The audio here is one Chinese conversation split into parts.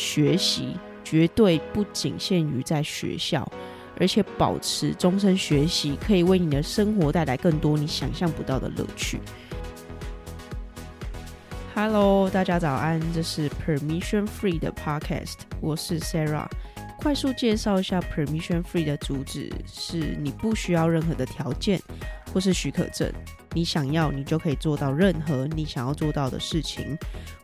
学习绝对不仅限于在学校，而且保持终身学习可以为你的生活带来更多你想象不到的乐趣。Hello，大家早安，这是 Permission Free 的 Podcast，我是 Sarah。快速介绍一下 Permission Free 的主旨：是你不需要任何的条件或是许可证，你想要，你就可以做到任何你想要做到的事情。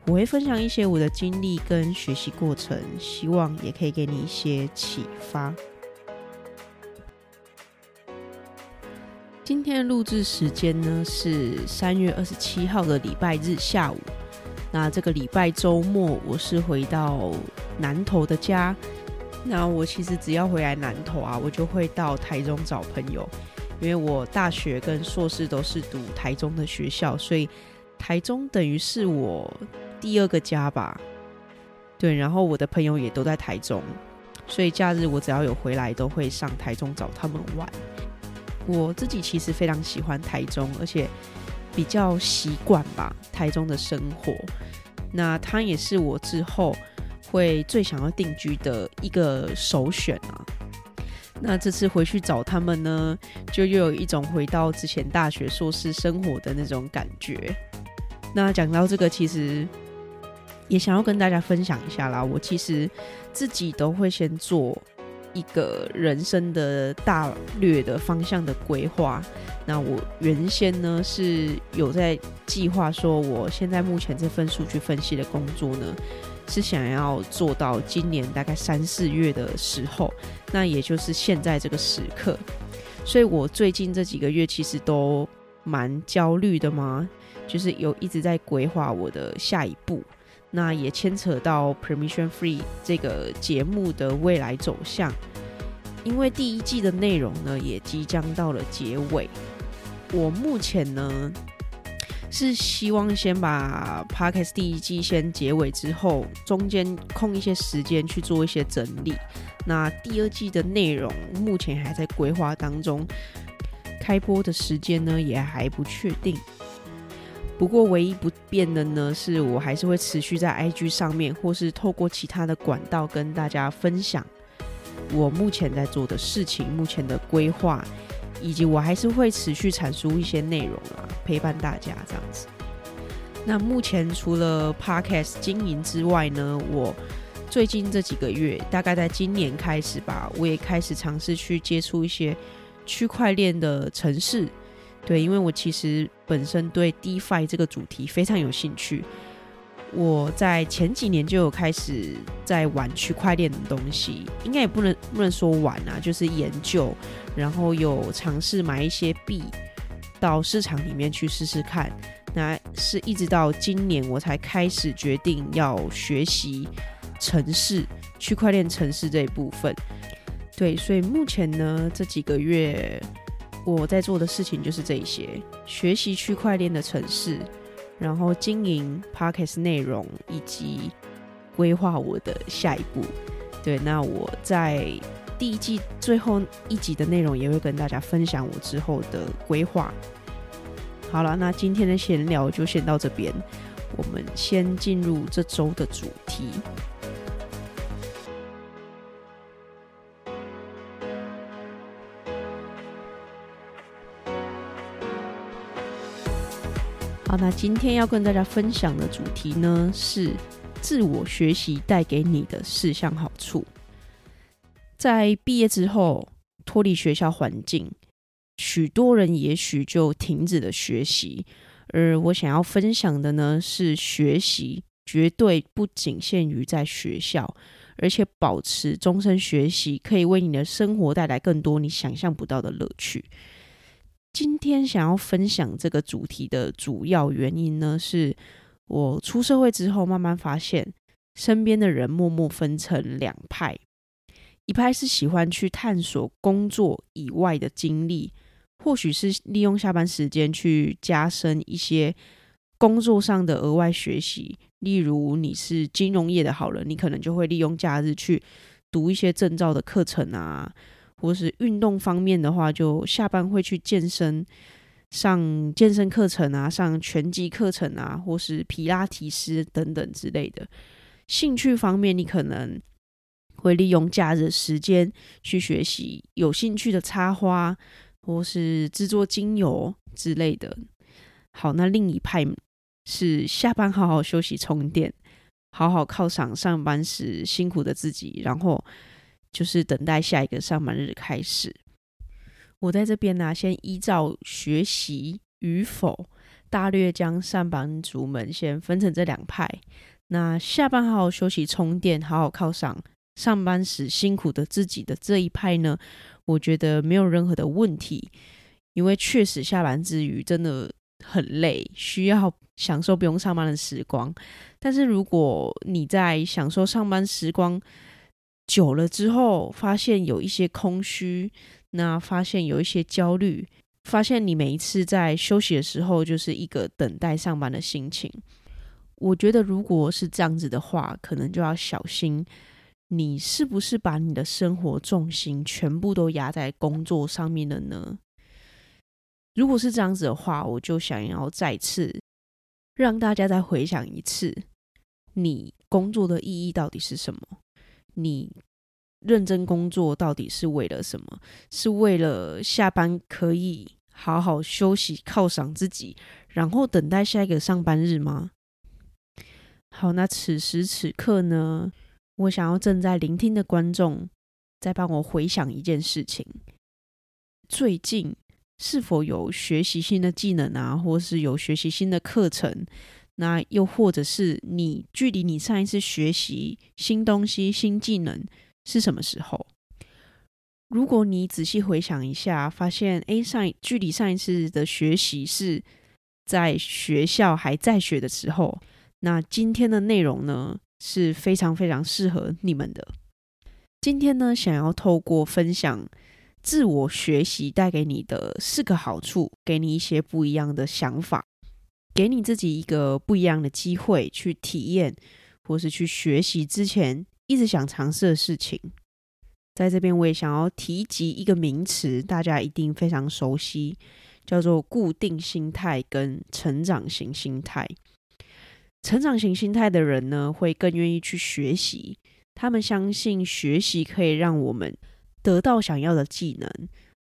我会分享一些我的经历跟学习过程，希望也可以给你一些启发。今天的录制时间呢是三月二十七号的礼拜日下午。那这个礼拜周末，我是回到南投的家。那我其实只要回来南投啊，我就会到台中找朋友，因为我大学跟硕士都是读台中的学校，所以台中等于是我第二个家吧。对，然后我的朋友也都在台中，所以假日我只要有回来，都会上台中找他们玩。我自己其实非常喜欢台中，而且比较习惯吧台中的生活。那它也是我之后。会最想要定居的一个首选啊！那这次回去找他们呢，就又有一种回到之前大学硕士生活的那种感觉。那讲到这个，其实也想要跟大家分享一下啦。我其实自己都会先做一个人生的大略的方向的规划。那我原先呢是有在计划说，我现在目前这份数据分析的工作呢。是想要做到今年大概三四月的时候，那也就是现在这个时刻。所以我最近这几个月其实都蛮焦虑的嘛，就是有一直在规划我的下一步。那也牵扯到 Permission Free 这个节目的未来走向，因为第一季的内容呢也即将到了结尾。我目前呢。是希望先把 Podcast 第一季先结尾之后，中间空一些时间去做一些整理。那第二季的内容目前还在规划当中，开播的时间呢也还不确定。不过唯一不变的呢，是我还是会持续在 IG 上面，或是透过其他的管道跟大家分享我目前在做的事情，目前的规划。以及我还是会持续阐述一些内容啊，陪伴大家这样子。那目前除了 Podcast 经营之外呢，我最近这几个月，大概在今年开始吧，我也开始尝试去接触一些区块链的城市。对，因为我其实本身对 DeFi 这个主题非常有兴趣。我在前几年就有开始在玩区块链的东西，应该也不能不能说玩啊，就是研究，然后有尝试买一些币到市场里面去试试看。那是一直到今年我才开始决定要学习城市，区块链城市这一部分。对，所以目前呢，这几个月我在做的事情就是这一些，学习区块链的城市。然后经营 Podcast 内容以及规划我的下一步。对，那我在第一季最后一集的内容也会跟大家分享我之后的规划。好了，那今天的闲聊就先到这边，我们先进入这周的主题。好，那今天要跟大家分享的主题呢，是自我学习带给你的四项好处。在毕业之后，脱离学校环境，许多人也许就停止了学习。而我想要分享的呢，是学习绝对不仅限于在学校，而且保持终身学习，可以为你的生活带来更多你想象不到的乐趣。今天想要分享这个主题的主要原因呢，是我出社会之后，慢慢发现身边的人默默分成两派，一派是喜欢去探索工作以外的经历，或许是利用下班时间去加深一些工作上的额外学习，例如你是金融业的好人，你可能就会利用假日去读一些证照的课程啊。或是运动方面的话，就下班会去健身，上健身课程啊，上拳击课程啊，或是皮拉提斯等等之类的。兴趣方面，你可能会利用假日时间去学习有兴趣的插花，或是制作精油之类的。好，那另一派是下班好好休息充电，好好犒赏上班时辛苦的自己，然后就是等待下一个上班日开始。我在这边呢，先依照学习与否，大略将上班族们先分成这两派。那下班好好休息充电，好好犒赏上班时辛苦的自己的这一派呢，我觉得没有任何的问题，因为确实下班之余真的很累，需要享受不用上班的时光。但是如果你在享受上班时光久了之后，发现有一些空虚。那发现有一些焦虑，发现你每一次在休息的时候，就是一个等待上班的心情。我觉得如果是这样子的话，可能就要小心，你是不是把你的生活重心全部都压在工作上面了呢？如果是这样子的话，我就想要再次让大家再回想一次，你工作的意义到底是什么？你。认真工作到底是为了什么？是为了下班可以好好休息、犒赏自己，然后等待下一个上班日吗？好，那此时此刻呢，我想要正在聆听的观众，再帮我回想一件事情：最近是否有学习新的技能啊，或是有学习新的课程？那又或者是你距离你上一次学习新东西、新技能？是什么时候？如果你仔细回想一下，发现诶，上距离上一次的学习是在学校还在学的时候，那今天的内容呢，是非常非常适合你们的。今天呢，想要透过分享自我学习带给你的四个好处，给你一些不一样的想法，给你自己一个不一样的机会去体验，或是去学习之前。一直想尝试的事情，在这边我也想要提及一个名词，大家一定非常熟悉，叫做固定心态跟成长型心态。成长型心态的人呢，会更愿意去学习，他们相信学习可以让我们得到想要的技能。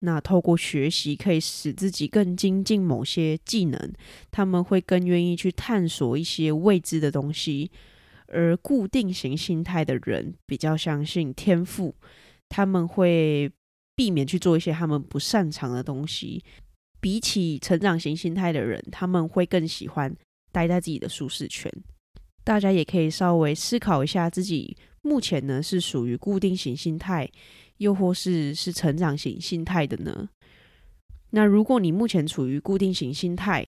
那透过学习可以使自己更精进某些技能，他们会更愿意去探索一些未知的东西。而固定型心态的人比较相信天赋，他们会避免去做一些他们不擅长的东西。比起成长型心态的人，他们会更喜欢待在自己的舒适圈。大家也可以稍微思考一下，自己目前呢是属于固定型心态，又或是是成长型心态的呢？那如果你目前处于固定型心态，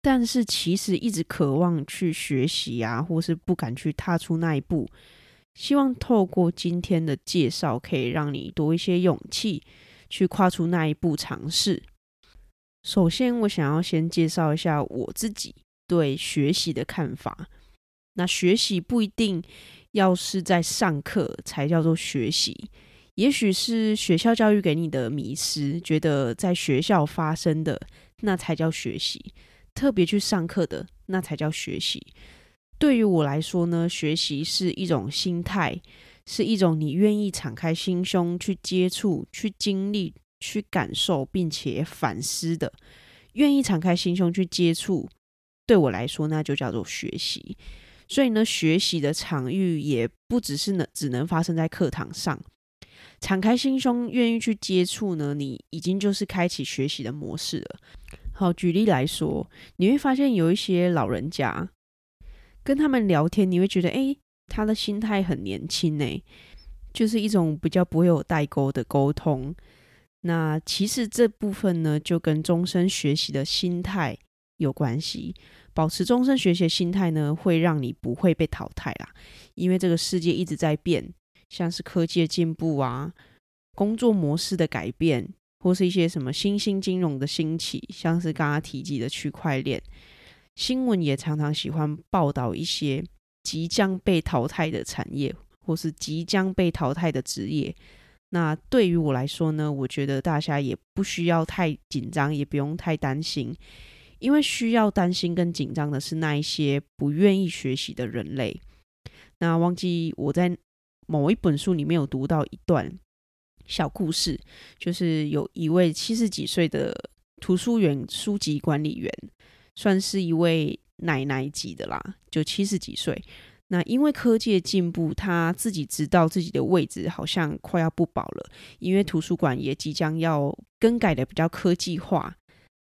但是其实一直渴望去学习啊，或是不敢去踏出那一步。希望透过今天的介绍，可以让你多一些勇气去跨出那一步尝试。首先，我想要先介绍一下我自己对学习的看法。那学习不一定要是在上课才叫做学习，也许是学校教育给你的迷失，觉得在学校发生的那才叫学习。特别去上课的，那才叫学习。对于我来说呢，学习是一种心态，是一种你愿意敞开心胸去接触、去经历、去感受，并且反思的。愿意敞开心胸去接触，对我来说，那就叫做学习。所以呢，学习的场域也不只是能只能发生在课堂上。敞开心胸，愿意去接触呢，你已经就是开启学习的模式了。好，举例来说，你会发现有一些老人家跟他们聊天，你会觉得，诶，他的心态很年轻呢，就是一种比较不会有代沟的沟通。那其实这部分呢，就跟终身学习的心态有关系。保持终身学习的心态呢，会让你不会被淘汰啦，因为这个世界一直在变，像是科技的进步啊，工作模式的改变。或是一些什么新兴金融的兴起，像是刚刚提及的区块链，新闻也常常喜欢报道一些即将被淘汰的产业，或是即将被淘汰的职业。那对于我来说呢，我觉得大家也不需要太紧张，也不用太担心，因为需要担心跟紧张的是那一些不愿意学习的人类。那忘记我在某一本书里面有读到一段小故事，就是有一位七十几岁的图书员书籍管理员，算是一位奶奶级的啦，就七十几岁。那因为科技的进步，他自己知道自己的位置好像快要不保了，因为图书馆也即将要更改的比较科技化。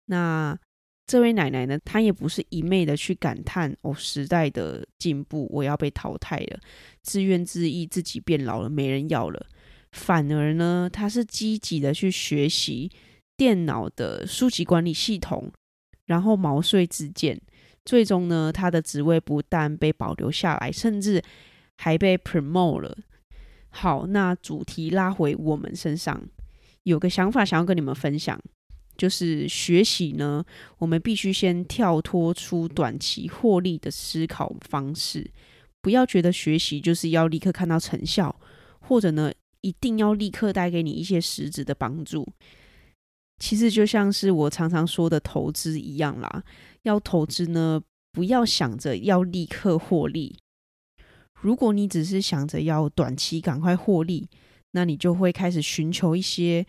那这位奶奶呢，她也不是一昧的去感叹哦，时代的进步，我要被淘汰了，自怨自艾，自己变老了，没人要了。反而呢，她是积极的去学习电脑的书籍管理系统，然后毛遂自荐。最终呢，她的职位不但被保留下来，甚至还被 promote 了。好，那主题拉回我们身上，有个想法想要跟你们分享，就是学习呢，我们必须先跳脱出短期获利的思考方式，不要觉得学习就是要立刻看到成效，或者呢，一定要立刻带给你一些实质的帮助。其实就像是我常常说的投资一样啦。要投资呢，不要想着要立刻获利。如果你只是想着要短期赶快获利，那你就会开始寻求一些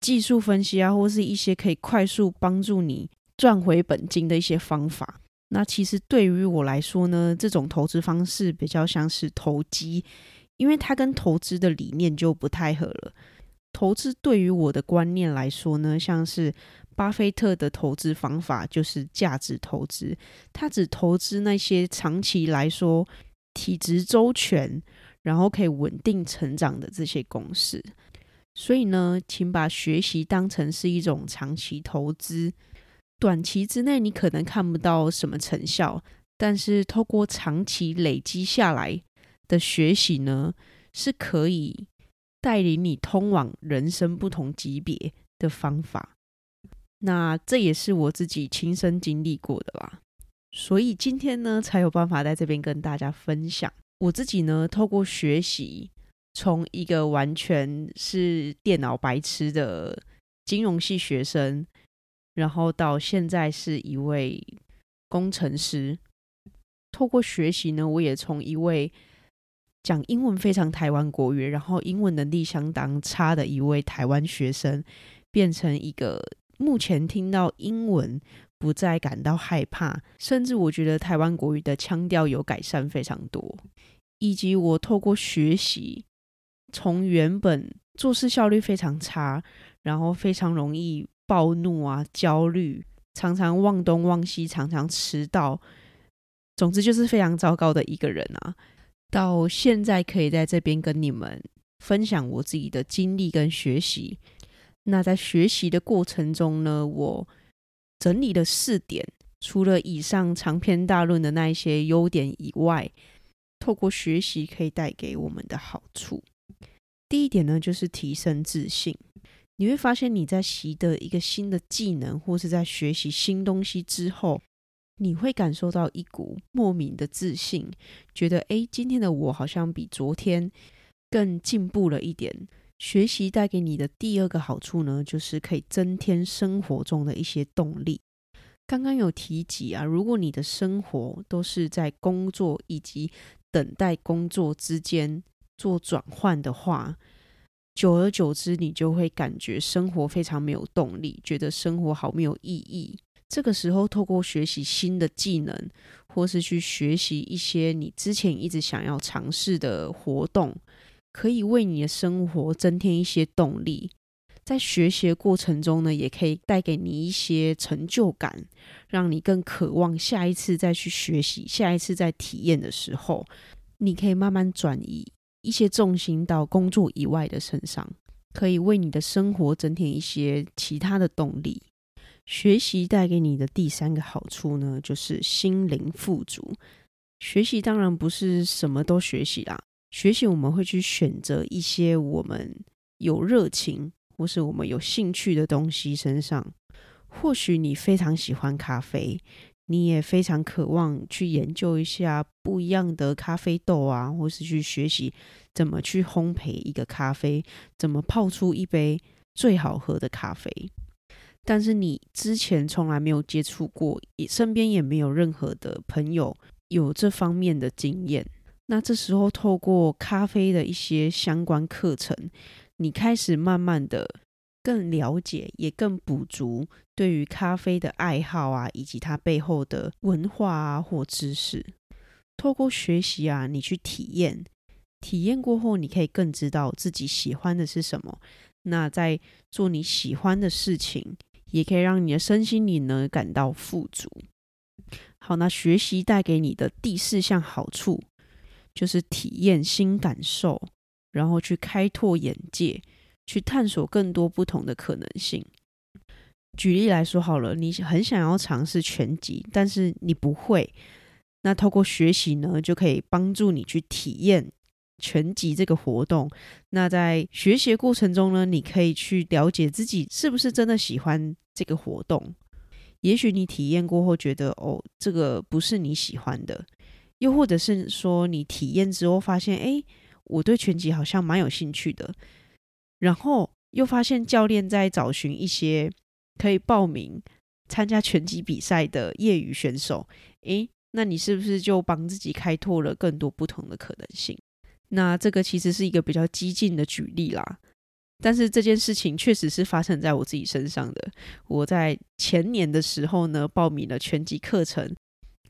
技术分析啊，或是一些可以快速帮助你赚回本金的一些方法。那其实对于我来说呢，这种投资方式比较像是投机，因为它跟投资的理念就不太合了。投资对于我的观念来说呢，像是。巴菲特的投资方法就是价值投资，他只投资那些长期来说体质周全，然后可以稳定成长的这些公司。所以呢，请把学习当成是一种长期投资，短期之内你可能看不到什么成效，但是透过长期累积下来的学习呢，是可以带领你通往人生不同级别的方法。那这也是我自己亲身经历过的啦，所以今天呢，才有办法在这边跟大家分享。我自己呢，透过学习，从一个完全是电脑白痴的金融系学生，然后到现在是一位工程师。透过学习呢，我也从一位讲英文非常台湾国语，然后英文能力相当差的一位台湾学生，变成一个。目前听到英文不再感到害怕，甚至我觉得台湾国语的腔调有改善非常多，以及我透过学习，从原本做事效率非常差，然后非常容易暴怒啊、焦虑，常常忘东忘西，常常迟到，总之就是非常糟糕的一个人啊，到现在可以在这边跟你们分享我自己的经历跟学习。那在学习的过程中呢，我整理了四点，除了以上长篇大论的那一些优点以外，透过学习可以带给我们的好处。第一点呢，就是提升自信。你会发现你在习得一个新的技能，或是在学习新东西之后，你会感受到一股莫名的自信，觉得诶，今天的我好像比昨天更进步了一点。学习带给你的第二个好处呢，就是可以增添生活中的一些动力。刚刚有提及啊，如果你的生活都是在工作以及等待工作之间做转换的话，久而久之，你就会感觉生活非常没有动力，觉得生活好没有意义。这个时候，透过学习新的技能，或是去学习一些你之前一直想要尝试的活动。可以为你的生活增添一些动力，在学习的过程中呢，也可以带给你一些成就感，让你更渴望下一次再去学习，下一次再体验的时候，你可以慢慢转移一些重心到工作以外的身上，可以为你的生活增添一些其他的动力。学习带给你的第三个好处呢，就是心灵富足。学习当然不是什么都学习啦。学习，我们会去选择一些我们有热情或是我们有兴趣的东西身上。或许你非常喜欢咖啡，你也非常渴望去研究一下不一样的咖啡豆啊，或是去学习怎么去烘焙一个咖啡，怎么泡出一杯最好喝的咖啡。但是你之前从来没有接触过，也身边也没有任何的朋友有这方面的经验。那这时候透过咖啡的一些相关课程，你开始慢慢的更了解，也更补足对于咖啡的爱好啊，以及它背后的文化啊或知识。透过学习啊，你去体验，体验过后，你可以更知道自己喜欢的是什么。那在做你喜欢的事情，也可以让你的身心灵呢感到富足。好，那学习带给你的第四项好处，就是体验新感受，然后去开拓眼界，去探索更多不同的可能性。举例来说好了，你很想要尝试拳击，但是你不会，那透过学习呢，就可以帮助你去体验。拳击这个活动，那在学习过程中呢，你可以去了解自己是不是真的喜欢这个活动。也许你体验过后觉得，哦，这个不是你喜欢的，又或者是说你体验之后发现，诶，我对拳击好像蛮有兴趣的。然后又发现教练在找寻一些可以报名参加拳击比赛的业余选手。诶，那你是不是就帮自己开拓了更多不同的可能性？那这个其实是一个比较激进的举例啦，但是这件事情确实是发生在我自己身上的。我在前年的时候呢，报名了拳击课程，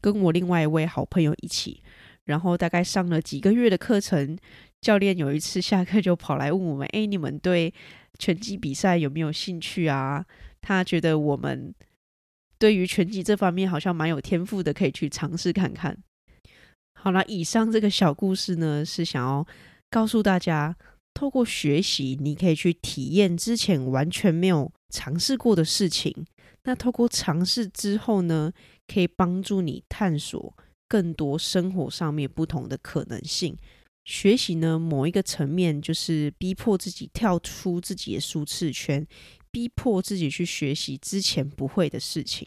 跟我另外一位好朋友一起，然后大概上了几个月的课程。教练有一次下课就跑来问我们：“哎，你们对拳击比赛有没有兴趣啊？”他觉得我们对于拳击这方面好像蛮有天赋的，可以去尝试看看。好了，以上这个小故事呢，是想要告诉大家，透过学习，你可以去体验之前完全没有尝试过的事情。那透过尝试之后呢，可以帮助你探索更多生活上面不同的可能性。学习呢，某一个层面就是逼迫自己跳出自己的舒适圈，逼迫自己去学习之前不会的事情。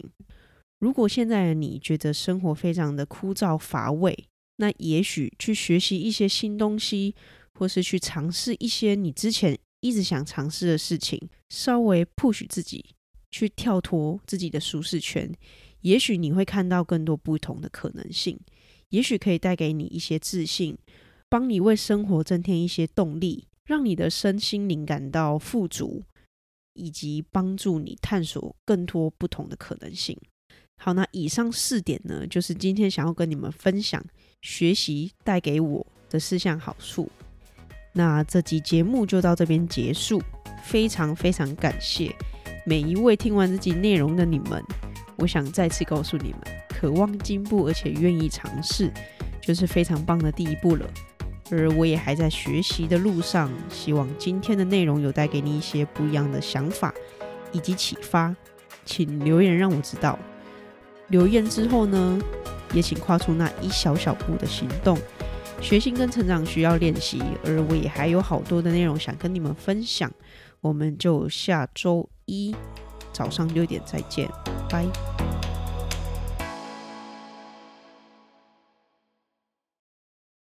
如果现在的你觉得生活非常的枯燥乏味，那也许去学习一些新东西，或是去尝试一些你之前一直想尝试的事情，稍微 push 自己去跳脱自己的舒适圈，也许你会看到更多不同的可能性，也许可以带给你一些自信，帮你为生活增添一些动力，让你的身心灵感到富足，以及帮助你探索更多不同的可能性。好，那以上四点呢，就是今天想要跟你们分享。学习带给我的四项好处。那这集节目就到这边结束，非常非常感谢每一位听完这集内容的你们。我想再次告诉你们，渴望进步而且愿意尝试，就是非常棒的第一步了。而我也还在学习的路上，希望今天的内容有带给你一些不一样的想法以及启发，请留言让我知道。留言之后呢，也请跨出那一小小步的行动。学习跟成长需要练习，而我也还有好多的内容想跟你们分享。我们就下周一早上六点再见，拜。